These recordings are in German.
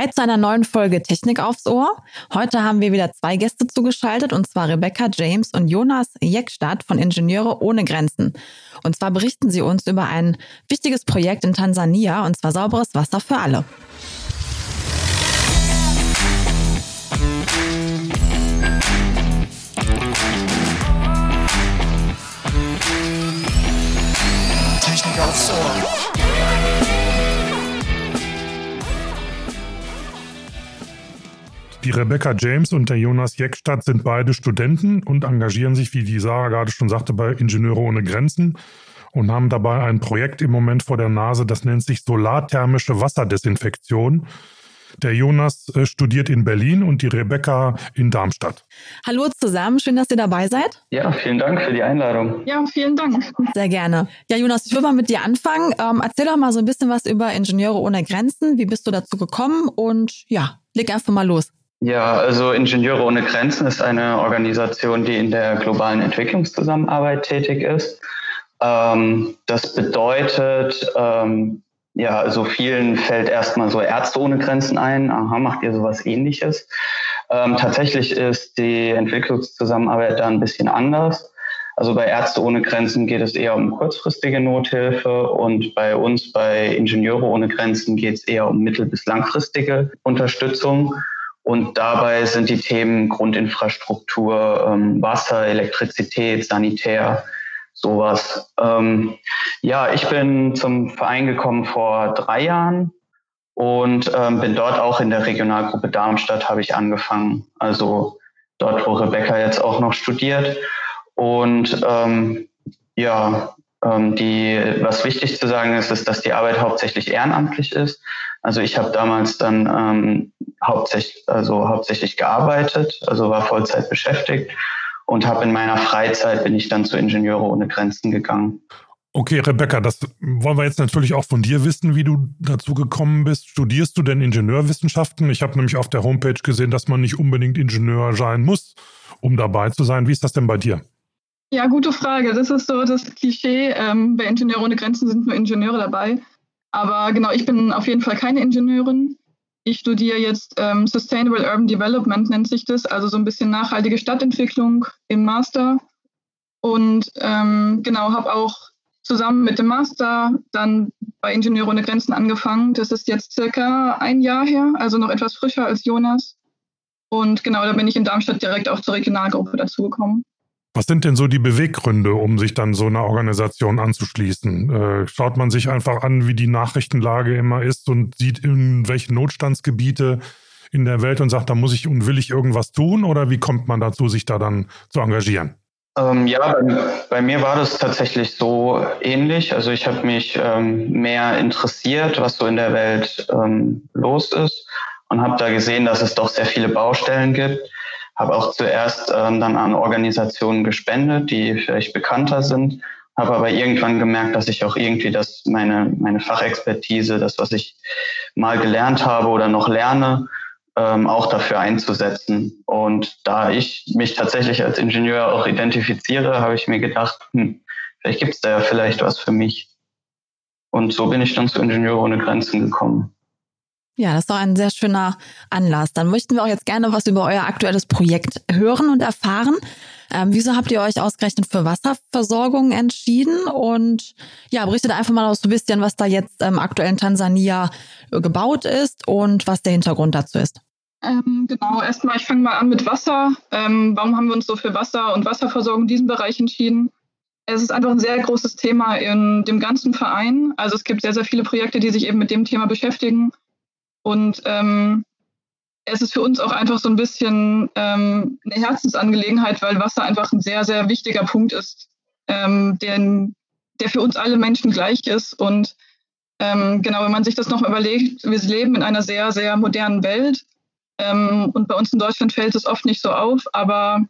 Hi zu einer neuen Folge Technik aufs Ohr. Heute haben wir wieder zwei Gäste zugeschaltet, und zwar Rebecca James und Jonas Jeckstadt von Ingenieure ohne Grenzen. Und zwar berichten sie uns über ein wichtiges Projekt in Tansania, und zwar sauberes Wasser für alle. Technik aufs Ohr. Die Rebecca James und der Jonas Jeckstadt sind beide Studenten und engagieren sich, wie die Sarah gerade schon sagte, bei Ingenieure ohne Grenzen und haben dabei ein Projekt im Moment vor der Nase, das nennt sich solarthermische Wasserdesinfektion. Der Jonas äh, studiert in Berlin und die Rebecca in Darmstadt. Hallo zusammen, schön, dass ihr dabei seid. Ja, vielen Dank für die Einladung. Ja, vielen Dank. Sehr gerne. Ja, Jonas, ich will mal mit dir anfangen. Ähm, erzähl doch mal so ein bisschen was über Ingenieure ohne Grenzen. Wie bist du dazu gekommen? Und ja, leg einfach mal los. Ja, also Ingenieure ohne Grenzen ist eine Organisation, die in der globalen Entwicklungszusammenarbeit tätig ist. Ähm, das bedeutet, ähm, ja, so vielen fällt erstmal so Ärzte ohne Grenzen ein. Aha, macht ihr sowas ähnliches? Ähm, tatsächlich ist die Entwicklungszusammenarbeit da ein bisschen anders. Also bei Ärzte ohne Grenzen geht es eher um kurzfristige Nothilfe und bei uns bei Ingenieure ohne Grenzen geht es eher um mittel- bis langfristige Unterstützung. Und dabei sind die Themen Grundinfrastruktur, ähm, Wasser, Elektrizität, Sanitär, sowas. Ähm, ja, ich bin zum Verein gekommen vor drei Jahren und ähm, bin dort auch in der Regionalgruppe Darmstadt habe ich angefangen. Also dort, wo Rebecca jetzt auch noch studiert. Und ähm, ja, die, was wichtig zu sagen ist, ist, dass die Arbeit hauptsächlich ehrenamtlich ist. Also ich habe damals dann ähm, hauptsächlich, also hauptsächlich gearbeitet, also war Vollzeit beschäftigt und habe in meiner Freizeit bin ich dann zu Ingenieure ohne Grenzen gegangen. Okay, Rebecca, das wollen wir jetzt natürlich auch von dir wissen, wie du dazu gekommen bist. Studierst du denn Ingenieurwissenschaften? Ich habe nämlich auf der Homepage gesehen, dass man nicht unbedingt Ingenieur sein muss, um dabei zu sein. Wie ist das denn bei dir? Ja, gute Frage. Das ist so das Klischee. Ähm, bei Ingenieure ohne Grenzen sind nur Ingenieure dabei. Aber genau, ich bin auf jeden Fall keine Ingenieurin. Ich studiere jetzt ähm, Sustainable Urban Development, nennt sich das, also so ein bisschen nachhaltige Stadtentwicklung im Master. Und ähm, genau, habe auch zusammen mit dem Master dann bei Ingenieure ohne Grenzen angefangen. Das ist jetzt circa ein Jahr her, also noch etwas frischer als Jonas. Und genau, da bin ich in Darmstadt direkt auch zur Regionalgruppe dazugekommen. Was sind denn so die Beweggründe, um sich dann so einer Organisation anzuschließen? Äh, schaut man sich einfach an, wie die Nachrichtenlage immer ist und sieht, in welche Notstandsgebiete in der Welt und sagt, da muss ich und will ich irgendwas tun? Oder wie kommt man dazu, sich da dann zu engagieren? Ähm, ja, bei, bei, mir war das tatsächlich so ähnlich. Also ich habe mich ähm, mehr interessiert, was so in der Welt ähm, los ist und habe da gesehen, dass es doch sehr viele Baustellen gibt habe auch zuerst ähm, dann an Organisationen gespendet, die vielleicht bekannter sind, habe aber irgendwann gemerkt, dass ich auch irgendwie das meine meine Fachexpertise, das was ich mal gelernt habe oder noch lerne, ähm, auch dafür einzusetzen. Und da ich mich tatsächlich als Ingenieur auch identifiziere, habe ich mir gedacht, hm, vielleicht gibt es da ja vielleicht was für mich. Und so bin ich dann zu Ingenieure ohne Grenzen gekommen. Ja, das ist doch ein sehr schöner Anlass. Dann möchten wir auch jetzt gerne was über euer aktuelles Projekt hören und erfahren. Ähm, wieso habt ihr euch ausgerechnet für Wasserversorgung entschieden? Und ja, berichtet einfach mal aus so ein bisschen, was da jetzt ähm, aktuell in Tansania äh, gebaut ist und was der Hintergrund dazu ist. Ähm, genau, erstmal, ich fange mal an mit Wasser. Ähm, warum haben wir uns so für Wasser und Wasserversorgung in diesem Bereich entschieden? Es ist einfach ein sehr großes Thema in dem ganzen Verein. Also es gibt sehr, sehr viele Projekte, die sich eben mit dem Thema beschäftigen. Und ähm, es ist für uns auch einfach so ein bisschen ähm, eine Herzensangelegenheit, weil Wasser einfach ein sehr, sehr wichtiger Punkt ist, ähm, den, der für uns alle Menschen gleich ist. Und ähm, genau, wenn man sich das noch überlegt, wir leben in einer sehr, sehr modernen Welt. Ähm, und bei uns in Deutschland fällt es oft nicht so auf, aber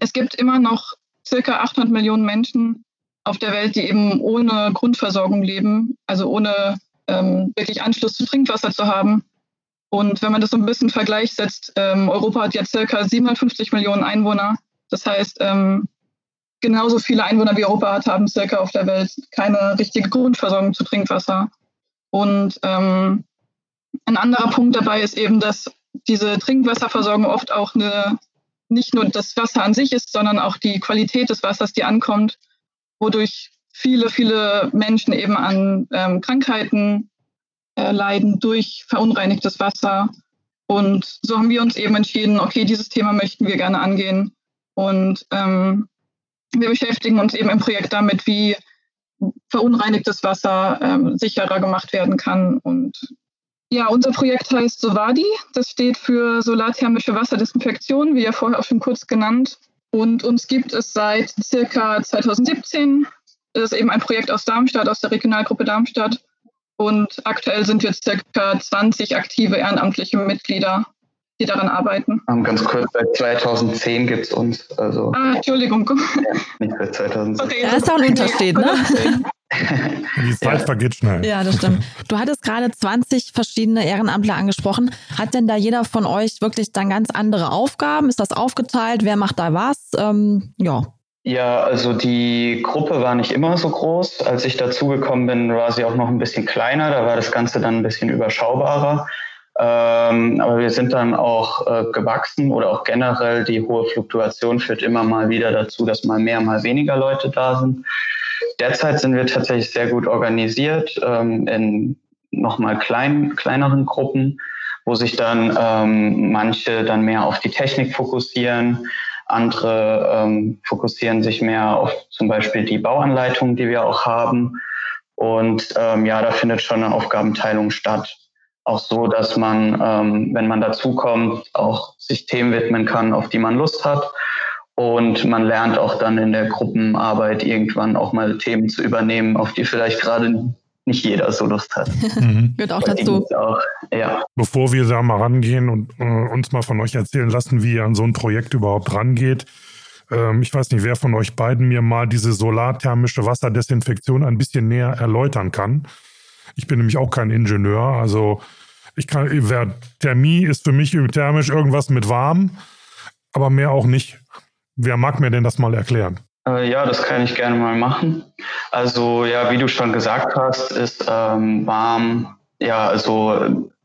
es gibt immer noch circa 800 Millionen Menschen auf der Welt, die eben ohne Grundversorgung leben, also ohne ähm, wirklich Anschluss zu Trinkwasser zu haben. Und wenn man das so ein bisschen Vergleich setzt, ähm, Europa hat ja circa 750 Millionen Einwohner. Das heißt, ähm, genauso viele Einwohner wie Europa hat, haben circa auf der Welt keine richtige Grundversorgung zu Trinkwasser. Und ähm, Ein anderer Punkt dabei ist eben, dass diese Trinkwasserversorgung oft auch eine, nicht nur das Wasser an sich ist, sondern auch die Qualität des Wassers, die ankommt, wodurch viele, viele Menschen eben an ähm, Krankheiten äh, leiden durch verunreinigtes Wasser. Und so haben wir uns eben entschieden, okay, dieses Thema möchten wir gerne angehen. Und ähm, wir beschäftigen uns eben im Projekt damit, wie verunreinigtes Wasser ähm, sicherer gemacht werden kann. Und ja, unser Projekt heißt Sovadi. Das steht für solarthermische Wasserdesinfektion, wie ja vorher auch schon kurz genannt. Und uns gibt es seit circa 2017 das ist eben ein Projekt aus Darmstadt, aus der Regionalgruppe Darmstadt. Und aktuell sind wir circa 20 aktive ehrenamtliche Mitglieder, die daran arbeiten. Um, ganz kurz, seit 2010 gibt es uns. Also ah, Entschuldigung. Nicht seit 2010. Okay, da ist auch ein Unterschied, ne? Die Zeit ja. vergeht schnell. Ja, das stimmt. Du hattest gerade 20 verschiedene Ehrenamtler angesprochen. Hat denn da jeder von euch wirklich dann ganz andere Aufgaben? Ist das aufgeteilt? Wer macht da was? Ähm, ja. Ja, also die Gruppe war nicht immer so groß. Als ich dazugekommen bin, war sie auch noch ein bisschen kleiner. Da war das Ganze dann ein bisschen überschaubarer. Ähm, aber wir sind dann auch äh, gewachsen oder auch generell die hohe Fluktuation führt immer mal wieder dazu, dass mal mehr, mal weniger Leute da sind. Derzeit sind wir tatsächlich sehr gut organisiert ähm, in nochmal klein, kleineren Gruppen, wo sich dann ähm, manche dann mehr auf die Technik fokussieren, andere ähm, fokussieren sich mehr auf zum Beispiel die Bauanleitungen, die wir auch haben. Und ähm, ja, da findet schon eine Aufgabenteilung statt. Auch so, dass man, ähm, wenn man dazukommt, auch sich Themen widmen kann, auf die man Lust hat. Und man lernt auch dann in der Gruppenarbeit irgendwann auch mal Themen zu übernehmen, auf die vielleicht gerade nicht jeder so Lust hat. Mhm. Gehört auch dazu. Auch, ja. Bevor wir da mal rangehen und äh, uns mal von euch erzählen lassen, wie ihr an so ein Projekt überhaupt rangeht, ähm, ich weiß nicht, wer von euch beiden mir mal diese solarthermische Wasserdesinfektion ein bisschen näher erläutern kann. Ich bin nämlich auch kein Ingenieur, also ich kann, wer, Thermie ist für mich thermisch irgendwas mit warm, aber mehr auch nicht. Wer mag mir denn das mal erklären? Äh, ja, das kann ich gerne mal machen. Also ja, wie du schon gesagt hast, ist ähm, warm, ja, also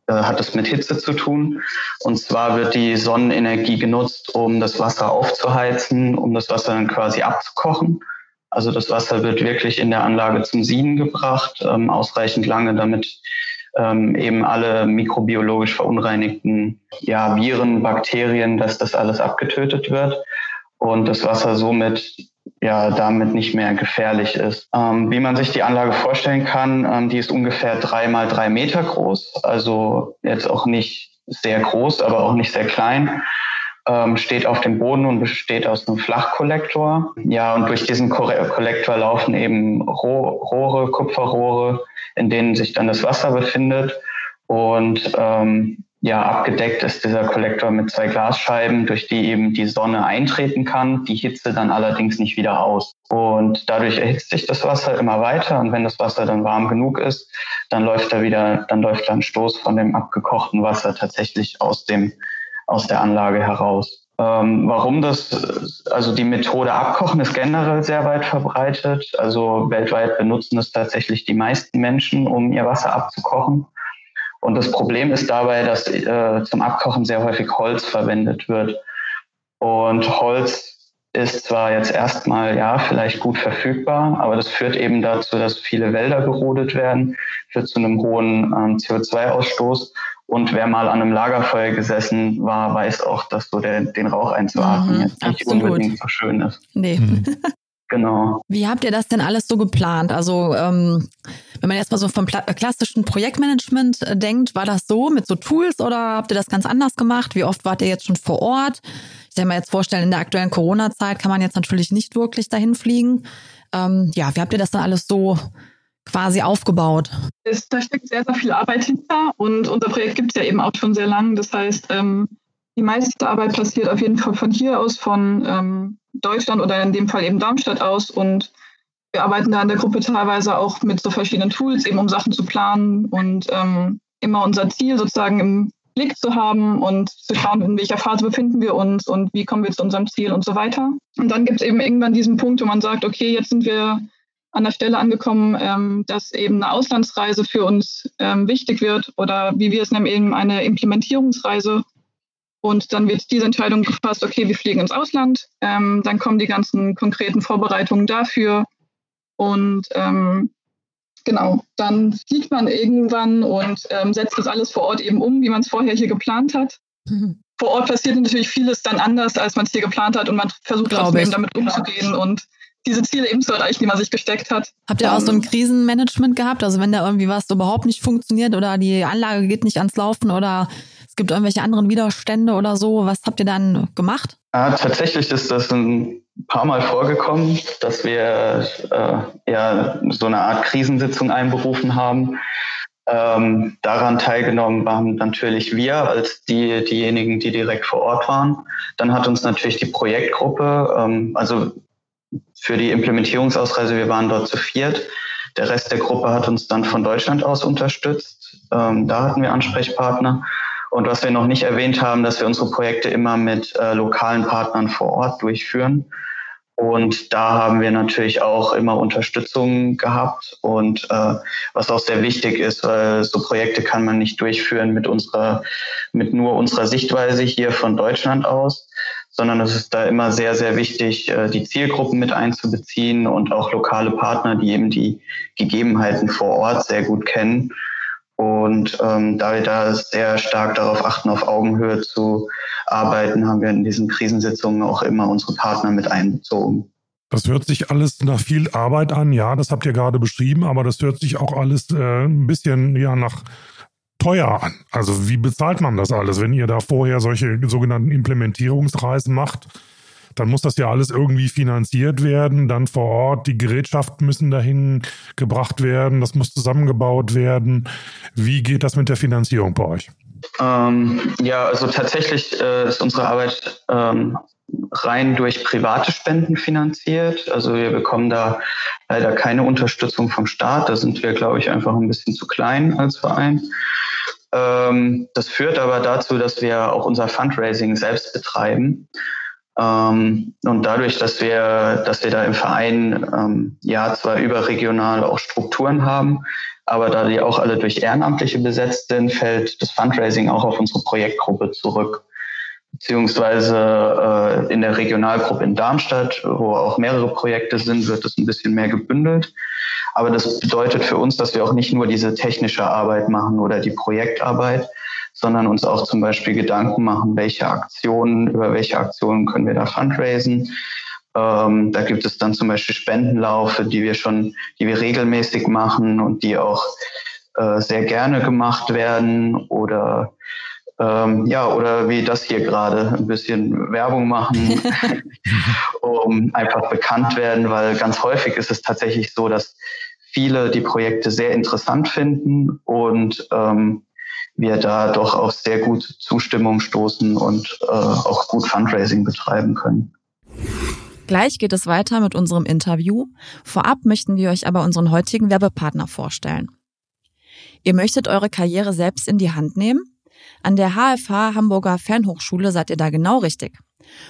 äh, hat es mit Hitze zu tun. Und zwar wird die Sonnenenergie genutzt, um das Wasser aufzuheizen, um das Wasser dann quasi abzukochen. Also das Wasser wird wirklich in der Anlage zum Sieden gebracht, ähm, ausreichend lange, damit ähm, eben alle mikrobiologisch verunreinigten ja, Viren, Bakterien, dass das alles abgetötet wird und das Wasser somit ja damit nicht mehr gefährlich ist. Ähm, wie man sich die Anlage vorstellen kann, ähm, die ist ungefähr drei mal drei Meter groß, also jetzt auch nicht sehr groß, aber auch nicht sehr klein. Ähm, steht auf dem Boden und besteht aus einem Flachkollektor. Ja, und durch diesen Kollektor laufen eben Rohre, Kupferrohre, in denen sich dann das Wasser befindet. Und ähm, ja, abgedeckt ist dieser Kollektor mit zwei Glasscheiben, durch die eben die Sonne eintreten kann, die Hitze dann allerdings nicht wieder aus. Und dadurch erhitzt sich das Wasser immer weiter und wenn das Wasser dann warm genug ist, dann läuft da wieder, dann läuft da ein Stoß von dem abgekochten Wasser tatsächlich aus dem, aus der Anlage heraus. Ähm, warum das, also die Methode Abkochen ist generell sehr weit verbreitet. Also weltweit benutzen es tatsächlich die meisten Menschen, um ihr Wasser abzukochen. Und das Problem ist dabei, dass äh, zum Abkochen sehr häufig Holz verwendet wird. Und Holz ist zwar jetzt erstmal ja vielleicht gut verfügbar, aber das führt eben dazu, dass viele Wälder gerodet werden, führt zu einem hohen ähm, CO2-Ausstoß. Und wer mal an einem Lagerfeuer gesessen war, weiß auch, dass so der, den Rauch einzuatmen Mhm, jetzt nicht absolut. unbedingt so schön ist. Nee. Mhm. Genau. Wie habt ihr das denn alles so geplant? Also, ähm, wenn man jetzt mal so vom pla- klassischen Projektmanagement äh, denkt, war das so mit so Tools oder habt ihr das ganz anders gemacht? Wie oft wart ihr jetzt schon vor Ort? Ich kann mir jetzt vorstellen, in der aktuellen Corona-Zeit kann man jetzt natürlich nicht wirklich dahin fliegen. Ähm, ja, wie habt ihr das dann alles so quasi aufgebaut? ist, da steckt sehr, sehr viel Arbeit hinter und unser Projekt gibt es ja eben auch schon sehr lang. Das heißt, ähm, die meiste Arbeit passiert auf jeden Fall von hier aus, von ähm, Deutschland oder in dem Fall eben Darmstadt aus und wir arbeiten da in der Gruppe teilweise auch mit so verschiedenen Tools, eben um Sachen zu planen und ähm, immer unser Ziel sozusagen im Blick zu haben und zu schauen, in welcher Phase befinden wir uns und wie kommen wir zu unserem Ziel und so weiter. Und dann gibt es eben irgendwann diesen Punkt, wo man sagt, okay, jetzt sind wir an der Stelle angekommen, ähm, dass eben eine Auslandsreise für uns ähm, wichtig wird oder wie wir es nennen, eben eine Implementierungsreise. Und dann wird diese Entscheidung gefasst, okay, wir fliegen ins Ausland. Ähm, dann kommen die ganzen konkreten Vorbereitungen dafür. Und ähm, genau, dann fliegt man irgendwann und ähm, setzt das alles vor Ort eben um, wie man es vorher hier geplant hat. Mhm. Vor Ort passiert natürlich vieles dann anders, als man es hier geplant hat und man versucht trotzdem eben damit umzugehen und diese Ziele eben zu erreichen, die man sich gesteckt hat. Habt ihr auch so ein ähm, Krisenmanagement gehabt? Also wenn da irgendwie was überhaupt nicht funktioniert oder die Anlage geht nicht ans Laufen oder es gibt irgendwelche anderen Widerstände oder so, was habt ihr dann gemacht? Ah, tatsächlich ist das ein paar Mal vorgekommen, dass wir äh, ja so eine Art Krisensitzung einberufen haben. Ähm, daran teilgenommen waren natürlich wir als die, diejenigen, die direkt vor Ort waren. Dann hat uns natürlich die Projektgruppe, ähm, also für die Implementierungsausreise, wir waren dort zu viert. Der Rest der Gruppe hat uns dann von Deutschland aus unterstützt. Ähm, da hatten wir Ansprechpartner. Und was wir noch nicht erwähnt haben, dass wir unsere Projekte immer mit äh, lokalen Partnern vor Ort durchführen. Und da haben wir natürlich auch immer Unterstützung gehabt und äh, was auch sehr wichtig ist, weil so Projekte kann man nicht durchführen mit unserer, mit nur unserer Sichtweise hier von Deutschland aus, sondern es ist da immer sehr, sehr wichtig, äh, die Zielgruppen mit einzubeziehen und auch lokale Partner, die eben die Gegebenheiten vor Ort sehr gut kennen. Und ähm, da wir da sehr stark darauf achten, auf Augenhöhe zu arbeiten, haben wir in diesen Krisensitzungen auch immer unsere Partner mit einbezogen. Das hört sich alles nach viel Arbeit an, ja, das habt ihr gerade beschrieben, aber das hört sich auch alles äh, ein bisschen ja nach teuer an. Also wie bezahlt man das alles, wenn ihr da vorher solche sogenannten Implementierungsreisen macht? Dann muss das ja alles irgendwie finanziert werden, dann vor Ort, die Gerätschaften müssen dahin gebracht werden, das muss zusammengebaut werden. Wie geht das mit der Finanzierung bei euch? Ähm, ja, also tatsächlich äh, ist unsere Arbeit ähm, rein durch private Spenden finanziert. Also wir bekommen da leider keine Unterstützung vom Staat. Da sind wir, glaube ich, einfach ein bisschen zu klein als Verein. Ähm, das führt aber dazu, dass wir auch unser Fundraising selbst betreiben. Ähm, und dadurch, dass wir, dass wir da im Verein ähm, ja zwar überregional auch Strukturen haben, aber da die auch alle durch Ehrenamtliche besetzt sind, fällt das Fundraising auch auf unsere Projektgruppe zurück. Beziehungsweise äh, in der Regionalgruppe in Darmstadt, wo auch mehrere Projekte sind, wird das ein bisschen mehr gebündelt. Aber das bedeutet für uns, dass wir auch nicht nur diese technische Arbeit machen oder die Projektarbeit, sondern uns auch zum Beispiel Gedanken machen, welche Aktionen, über welche Aktionen können wir da fundraisen. Ähm, da gibt es dann zum Beispiel Spendenlaufe, die wir schon, die wir regelmäßig machen und die auch äh, sehr gerne gemacht werden oder ähm, ja, oder wie das hier gerade ein bisschen Werbung machen, um einfach bekannt werden, weil ganz häufig ist es tatsächlich so, dass viele die Projekte sehr interessant finden und ähm, wir da doch auf sehr gute Zustimmung stoßen und äh, auch gut Fundraising betreiben können. Gleich geht es weiter mit unserem Interview. Vorab möchten wir euch aber unseren heutigen Werbepartner vorstellen. Ihr möchtet eure Karriere selbst in die Hand nehmen? An der HFH Hamburger Fernhochschule seid ihr da genau richtig.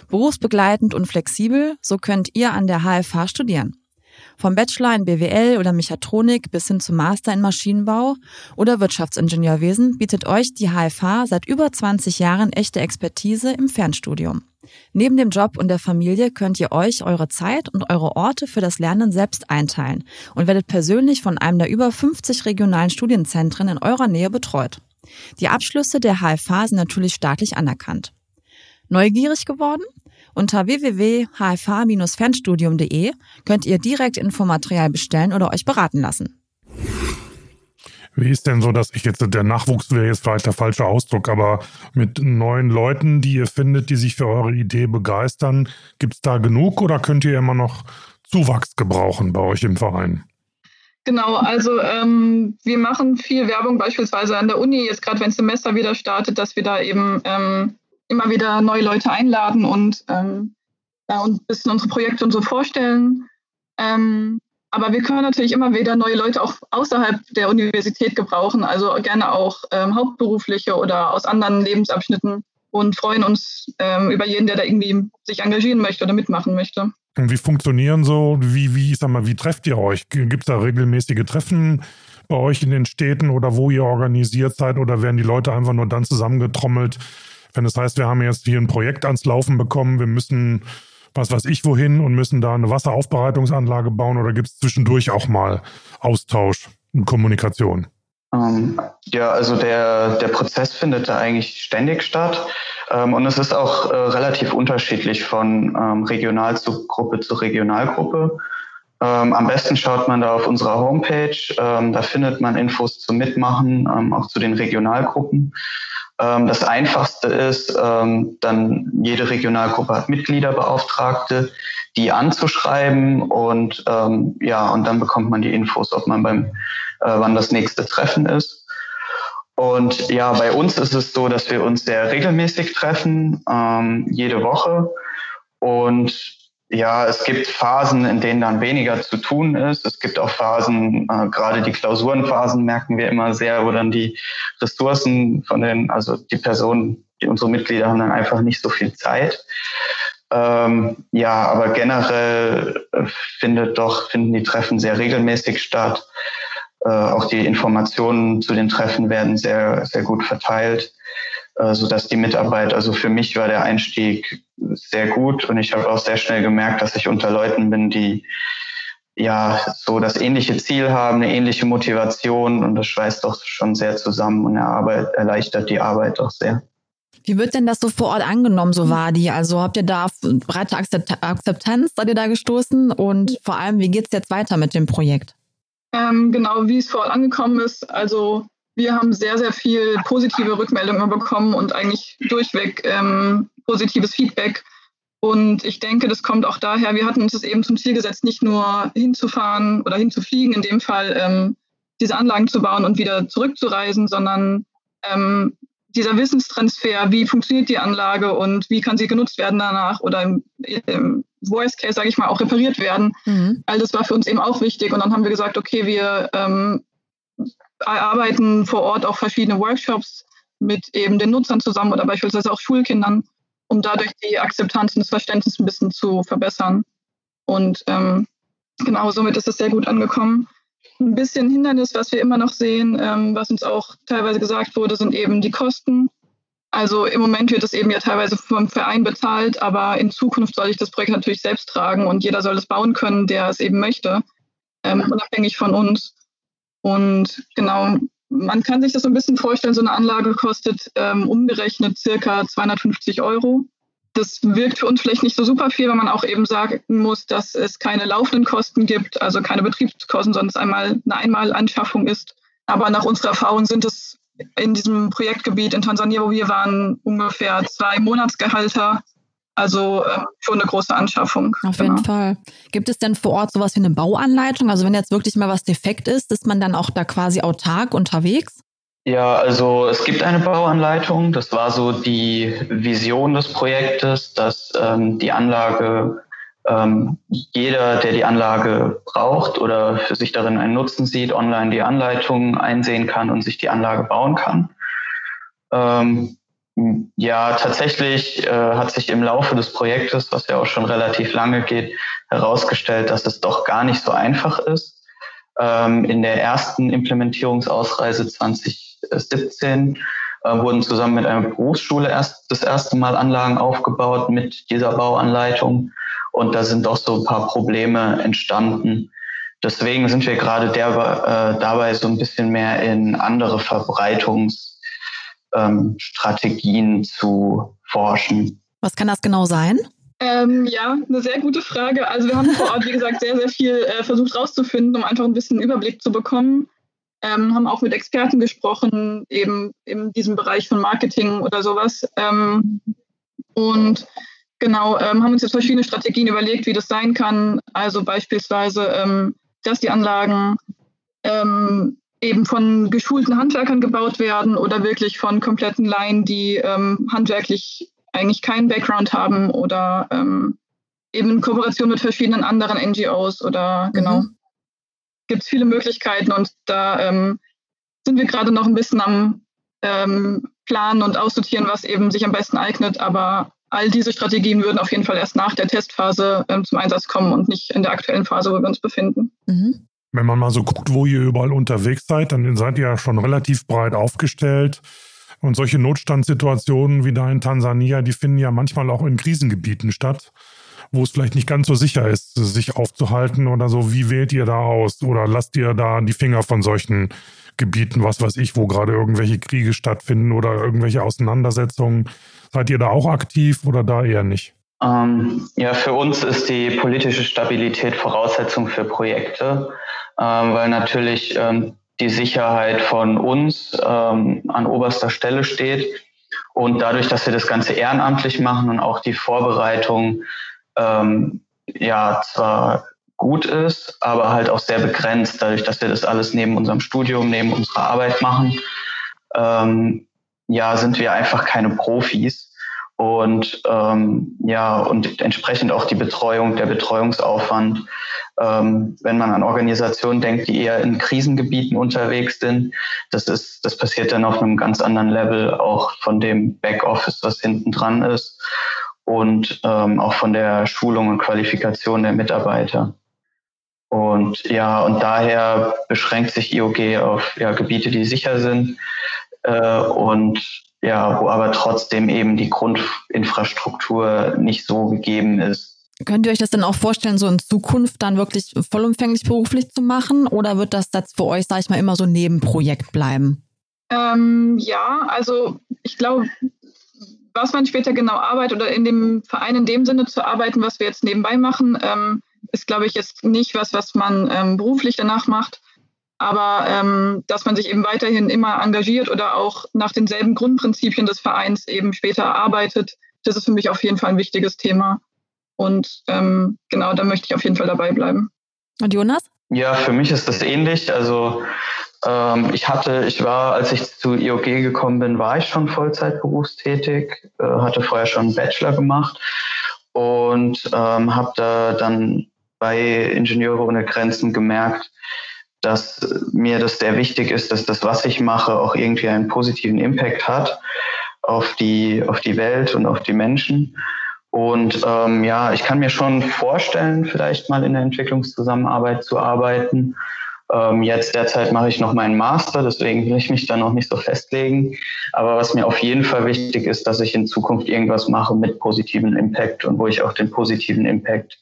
Berufsbegleitend und flexibel, so könnt ihr an der HFH studieren. Vom Bachelor in BWL oder Mechatronik bis hin zum Master in Maschinenbau oder Wirtschaftsingenieurwesen bietet euch die HFH seit über 20 Jahren echte Expertise im Fernstudium. Neben dem Job und der Familie könnt ihr euch eure Zeit und eure Orte für das Lernen selbst einteilen und werdet persönlich von einem der über 50 regionalen Studienzentren in eurer Nähe betreut. Die Abschlüsse der HFH sind natürlich staatlich anerkannt. Neugierig geworden? Unter www.hfh-fernstudium.de könnt ihr direkt Infomaterial bestellen oder euch beraten lassen. Wie ist denn so, dass ich jetzt, der Nachwuchs wäre jetzt vielleicht der falsche Ausdruck, aber mit neuen Leuten, die ihr findet, die sich für eure Idee begeistern, gibt es da genug oder könnt ihr immer noch Zuwachs gebrauchen bei euch im Verein? Genau, also ähm, wir machen viel Werbung beispielsweise an der Uni, jetzt gerade wenn das Semester wieder startet, dass wir da eben ähm, immer wieder neue Leute einladen und, ähm, ja, ein bisschen unsere Projekte und so vorstellen. Ähm, aber wir können natürlich immer wieder neue Leute auch außerhalb der Universität gebrauchen, also gerne auch ähm, hauptberufliche oder aus anderen Lebensabschnitten. und freuen uns ähm, über jeden, der da irgendwie sich engagieren möchte oder mitmachen möchte. Und wie funktionieren so, wie, wie, sag mal, wie trefft ihr euch? Gibt es da regelmäßige Treffen bei euch in den Städten oder wo ihr organisiert seid oder werden die Leute einfach nur dann zusammengetrommelt, wenn das heißt, wir haben jetzt hier ein Projekt ans Laufen bekommen, wir müssen was weiß ich wohin und müssen da eine Wasseraufbereitungsanlage bauen oder gibt es zwischendurch auch mal Austausch und Kommunikation? Ähm, ja, also der, der Prozess findet da eigentlich ständig statt. Ähm, und es ist auch äh, relativ unterschiedlich von ähm, Regionalgruppe zu Regionalgruppe. Ähm, am besten schaut man da auf unserer Homepage. Ähm, da findet man Infos zum Mitmachen, ähm, auch zu den Regionalgruppen. Das Einfachste ist, dann jede Regionalgruppe hat Mitgliederbeauftragte, die anzuschreiben und ja, und dann bekommt man die Infos, ob man beim, äh, wann das nächste Treffen ist. Und ja, bei uns ist es so, dass wir uns sehr regelmäßig treffen, ähm, jede Woche. Und ja, es gibt Phasen, in denen dann weniger zu tun ist. Es gibt auch Phasen, äh, gerade die Klausurenphasen merken wir immer sehr, wo dann die Ressourcen von den, also die Personen, die unsere Mitglieder haben dann einfach nicht so viel Zeit. Ähm, ja, aber generell äh, findet doch, finden die Treffen sehr regelmäßig statt. Äh, auch die Informationen zu den Treffen werden sehr, sehr gut verteilt, so dass die Mitarbeit, also für mich war der Einstieg sehr gut und ich habe auch sehr schnell gemerkt, dass ich unter Leuten bin, die ja so das ähnliche Ziel haben, eine ähnliche Motivation und das schweißt doch schon sehr zusammen und Arbeit, erleichtert die Arbeit doch sehr. Wie wird denn das so vor Ort angenommen, so war die? Also habt ihr da breite Akzeptanz, seid ihr da gestoßen und vor allem, wie geht's jetzt weiter mit dem Projekt? Ähm, genau, wie es vor Ort angekommen ist. Also wir haben sehr, sehr viel positive Rückmeldungen bekommen und eigentlich durchweg ähm, positives Feedback. Und ich denke, das kommt auch daher, wir hatten uns das eben zum Ziel gesetzt, nicht nur hinzufahren oder hinzufliegen, in dem Fall ähm, diese Anlagen zu bauen und wieder zurückzureisen, sondern ähm, dieser Wissenstransfer, wie funktioniert die Anlage und wie kann sie genutzt werden danach oder im, im Worst Case, sage ich mal, auch repariert werden. Mhm. All das war für uns eben auch wichtig. Und dann haben wir gesagt, okay, wir ähm, erarbeiten vor Ort auch verschiedene Workshops mit eben den Nutzern zusammen oder beispielsweise auch Schulkindern, um dadurch die Akzeptanz und das Verständnis ein bisschen zu verbessern. Und ähm, genau somit ist es sehr gut angekommen. Ein bisschen Hindernis, was wir immer noch sehen, ähm, was uns auch teilweise gesagt wurde, sind eben die Kosten. Also im Moment wird es eben ja teilweise vom Verein bezahlt, aber in Zukunft soll ich das Projekt natürlich selbst tragen und jeder soll es bauen können, der es eben möchte, ähm, unabhängig von uns. Und genau, man kann sich das so ein bisschen vorstellen, so eine Anlage kostet ähm, umgerechnet circa 250 Euro. Das wirkt für uns vielleicht nicht so super viel, weil man auch eben sagen muss, dass es keine laufenden Kosten gibt, also keine Betriebskosten, sondern es einmal eine Einmalanschaffung ist. Aber nach unserer Erfahrung sind es in diesem Projektgebiet in Tansania, wo wir waren, ungefähr zwei Monatsgehalter. Also äh, schon eine große Anschaffung. Auf jeden genau. Fall. Gibt es denn vor Ort sowas wie eine Bauanleitung? Also wenn jetzt wirklich mal was defekt ist, ist man dann auch da quasi autark unterwegs? Ja, also es gibt eine Bauanleitung. Das war so die Vision des Projektes, dass ähm, die Anlage ähm, jeder, der die Anlage braucht oder für sich darin einen Nutzen sieht, online die Anleitung einsehen kann und sich die Anlage bauen kann. Ähm, ja, tatsächlich äh, hat sich im Laufe des Projektes, was ja auch schon relativ lange geht, herausgestellt, dass es doch gar nicht so einfach ist. Ähm, in der ersten Implementierungsausreise 2017 äh, wurden zusammen mit einer Berufsschule erst das erste Mal Anlagen aufgebaut mit dieser Bauanleitung. Und da sind doch so ein paar Probleme entstanden. Deswegen sind wir gerade der, äh, dabei so ein bisschen mehr in andere Verbreitungsstrategien ähm, zu forschen. Was kann das genau sein? Ähm, ja, eine sehr gute Frage. Also wir haben vor Ort, wie gesagt, sehr, sehr viel äh, versucht rauszufinden, um einfach ein bisschen Überblick zu bekommen. Ähm, haben auch mit Experten gesprochen, eben in diesem Bereich von Marketing oder sowas. Ähm, und Genau, ähm, haben uns jetzt verschiedene Strategien überlegt, wie das sein kann. Also beispielsweise, ähm, dass die Anlagen ähm, eben von geschulten Handwerkern gebaut werden oder wirklich von kompletten Laien, die ähm, handwerklich eigentlich keinen Background haben oder ähm, eben in Kooperation mit verschiedenen anderen NGOs oder genau. Mhm. Gibt es viele Möglichkeiten und da ähm, sind wir gerade noch ein bisschen am planen und aussortieren, was eben sich am besten eignet. Aber all diese Strategien würden auf jeden Fall erst nach der Testphase ähm, zum Einsatz kommen und nicht in der aktuellen Phase, wo wir uns befinden. Mhm. Wenn man mal so guckt, wo ihr überall unterwegs seid, dann seid ihr ja schon relativ breit aufgestellt. Und solche Notstandssituationen wie da in Tansania, die finden ja manchmal auch in Krisengebieten statt, wo es vielleicht nicht ganz so sicher ist, sich aufzuhalten oder so. Wie wählt ihr da aus? Oder lasst ihr da die Finger von solchen Gebieten, was weiß ich, wo gerade irgendwelche Kriege stattfinden oder irgendwelche Auseinandersetzungen? Seid ihr da auch aktiv oder da eher nicht? Ähm, ja, für uns ist die politische Stabilität Voraussetzung für Projekte, weil natürlich ähm, die Sicherheit von uns ähm, an oberster Stelle steht. Und dadurch, dass wir das Ganze ehrenamtlich machen und auch die Vorbereitung ähm, ja zwar gut ist, aber halt auch sehr begrenzt, dadurch, dass wir das alles neben unserem Studium, neben unserer Arbeit machen, ähm, ja, sind wir einfach keine Profis. Und ähm, ja, und entsprechend auch die Betreuung, der Betreuungsaufwand ähm, wenn man an Organisationen denkt, die eher in Krisengebieten unterwegs sind. Das ist, das passiert dann auf einem ganz anderen Level, auch von dem Backoffice, was hinten dran ist und ähm, auch von der Schulung und Qualifikation der Mitarbeiter. Und ja, und daher beschränkt sich IOG auf ja, Gebiete, die sicher sind äh, und ja, wo aber trotzdem eben die Grundinfrastruktur nicht so gegeben ist, Könnt ihr euch das denn auch vorstellen, so in Zukunft dann wirklich vollumfänglich beruflich zu machen? Oder wird das jetzt für euch, sag ich mal, immer so ein Nebenprojekt bleiben? Ähm, ja, also ich glaube, was man später genau arbeitet oder in dem Verein in dem Sinne zu arbeiten, was wir jetzt nebenbei machen, ähm, ist, glaube ich, jetzt nicht was, was man ähm, beruflich danach macht. Aber ähm, dass man sich eben weiterhin immer engagiert oder auch nach denselben Grundprinzipien des Vereins eben später arbeitet, das ist für mich auf jeden Fall ein wichtiges Thema. Und ähm, genau, da möchte ich auf jeden Fall dabei bleiben. Und Jonas? Ja, für mich ist das ähnlich. Also ähm, ich hatte, ich war, als ich zu IOG gekommen bin, war ich schon Vollzeit berufstätig, äh, hatte vorher schon einen Bachelor gemacht und ähm, habe da dann bei Ingenieure ohne Grenzen gemerkt, dass mir das sehr wichtig ist, dass das, was ich mache, auch irgendwie einen positiven Impact hat auf die, auf die Welt und auf die Menschen. Und ähm, ja, ich kann mir schon vorstellen, vielleicht mal in der Entwicklungszusammenarbeit zu arbeiten. Ähm, jetzt derzeit mache ich noch meinen Master, deswegen will ich mich da noch nicht so festlegen. Aber was mir auf jeden Fall wichtig ist, dass ich in Zukunft irgendwas mache mit positiven Impact und wo ich auch den positiven Impact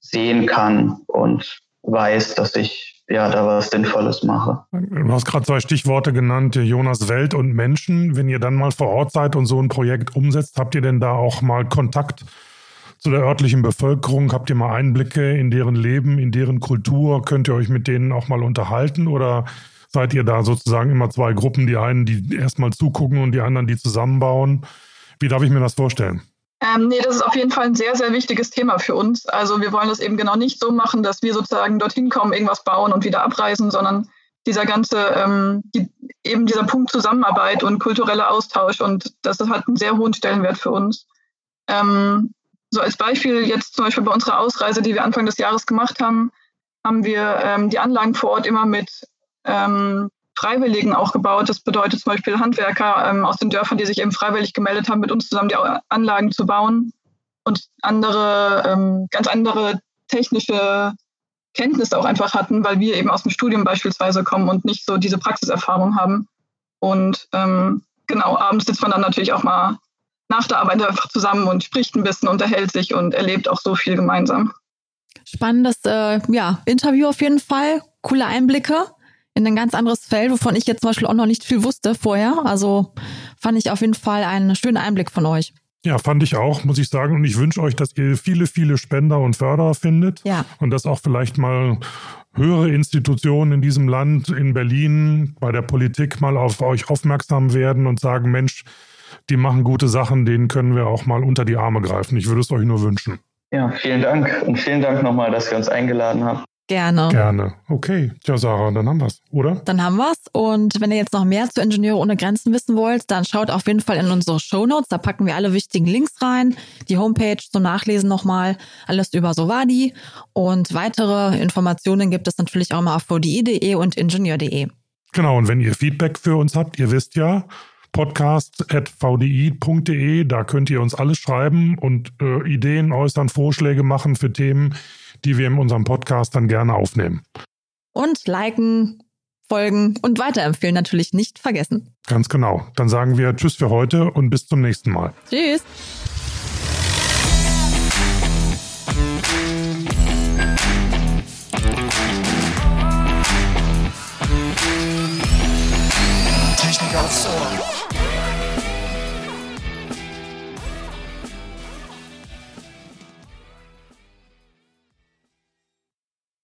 sehen kann und weiß, dass ich ja, da was Sinnvolles mache. Du hast gerade zwei Stichworte genannt, Jonas Welt und Menschen. Wenn ihr dann mal vor Ort seid und so ein Projekt umsetzt, habt ihr denn da auch mal Kontakt zu der örtlichen Bevölkerung? Habt ihr mal Einblicke in deren Leben, in deren Kultur? Könnt ihr euch mit denen auch mal unterhalten oder seid ihr da sozusagen immer zwei Gruppen, die einen, die erstmal zugucken und die anderen, die zusammenbauen? Wie darf ich mir das vorstellen? Ähm, nee, das ist auf jeden Fall ein sehr, sehr wichtiges Thema für uns. Also wir wollen das eben genau nicht so machen, dass wir sozusagen dorthin kommen, irgendwas bauen und wieder abreisen, sondern dieser ganze, ähm, die, eben dieser Punkt Zusammenarbeit und kultureller Austausch und das hat einen sehr hohen Stellenwert für uns. Ähm, so als Beispiel jetzt zum Beispiel bei unserer Ausreise, die wir Anfang des Jahres gemacht haben, haben wir ähm, die Anlagen vor Ort immer mit ähm, Freiwilligen auch gebaut. Das bedeutet zum Beispiel Handwerker ähm, aus den Dörfern, die sich eben freiwillig gemeldet haben, mit uns zusammen die Anlagen zu bauen und andere, ähm, ganz andere technische Kenntnisse auch einfach hatten, weil wir eben aus dem Studium beispielsweise kommen und nicht so diese Praxiserfahrung haben. Und ähm, genau, abends sitzt man dann natürlich auch mal nach der Arbeit einfach zusammen und spricht ein bisschen, unterhält sich und erlebt auch so viel gemeinsam. Spannendes äh, ja, Interview auf jeden Fall. Coole Einblicke in ein ganz anderes Feld, wovon ich jetzt zum Beispiel auch noch nicht viel wusste vorher. Also fand ich auf jeden Fall einen schönen Einblick von euch. Ja, fand ich auch, muss ich sagen. Und ich wünsche euch, dass ihr viele, viele Spender und Förderer findet. Ja. Und dass auch vielleicht mal höhere Institutionen in diesem Land, in Berlin, bei der Politik mal auf euch aufmerksam werden und sagen, Mensch, die machen gute Sachen, denen können wir auch mal unter die Arme greifen. Ich würde es euch nur wünschen. Ja, vielen Dank. Und vielen Dank nochmal, dass ihr uns eingeladen habt. Gerne. Gerne. Okay. Tja, Sarah, dann haben wir's, oder? Dann haben wir's. Und wenn ihr jetzt noch mehr zu Ingenieure ohne Grenzen wissen wollt, dann schaut auf jeden Fall in unsere Show Notes. Da packen wir alle wichtigen Links rein. Die Homepage zum Nachlesen nochmal. Alles über Sovadi. Und weitere Informationen gibt es natürlich auch mal auf vdi.de und ingenieur.de. Genau. Und wenn ihr Feedback für uns habt, ihr wisst ja, podcast.vdi.de. Da könnt ihr uns alles schreiben und äh, Ideen äußern, Vorschläge machen für Themen, die wir in unserem Podcast dann gerne aufnehmen. Und liken, folgen und weiterempfehlen natürlich nicht vergessen. Ganz genau. Dann sagen wir Tschüss für heute und bis zum nächsten Mal. Tschüss.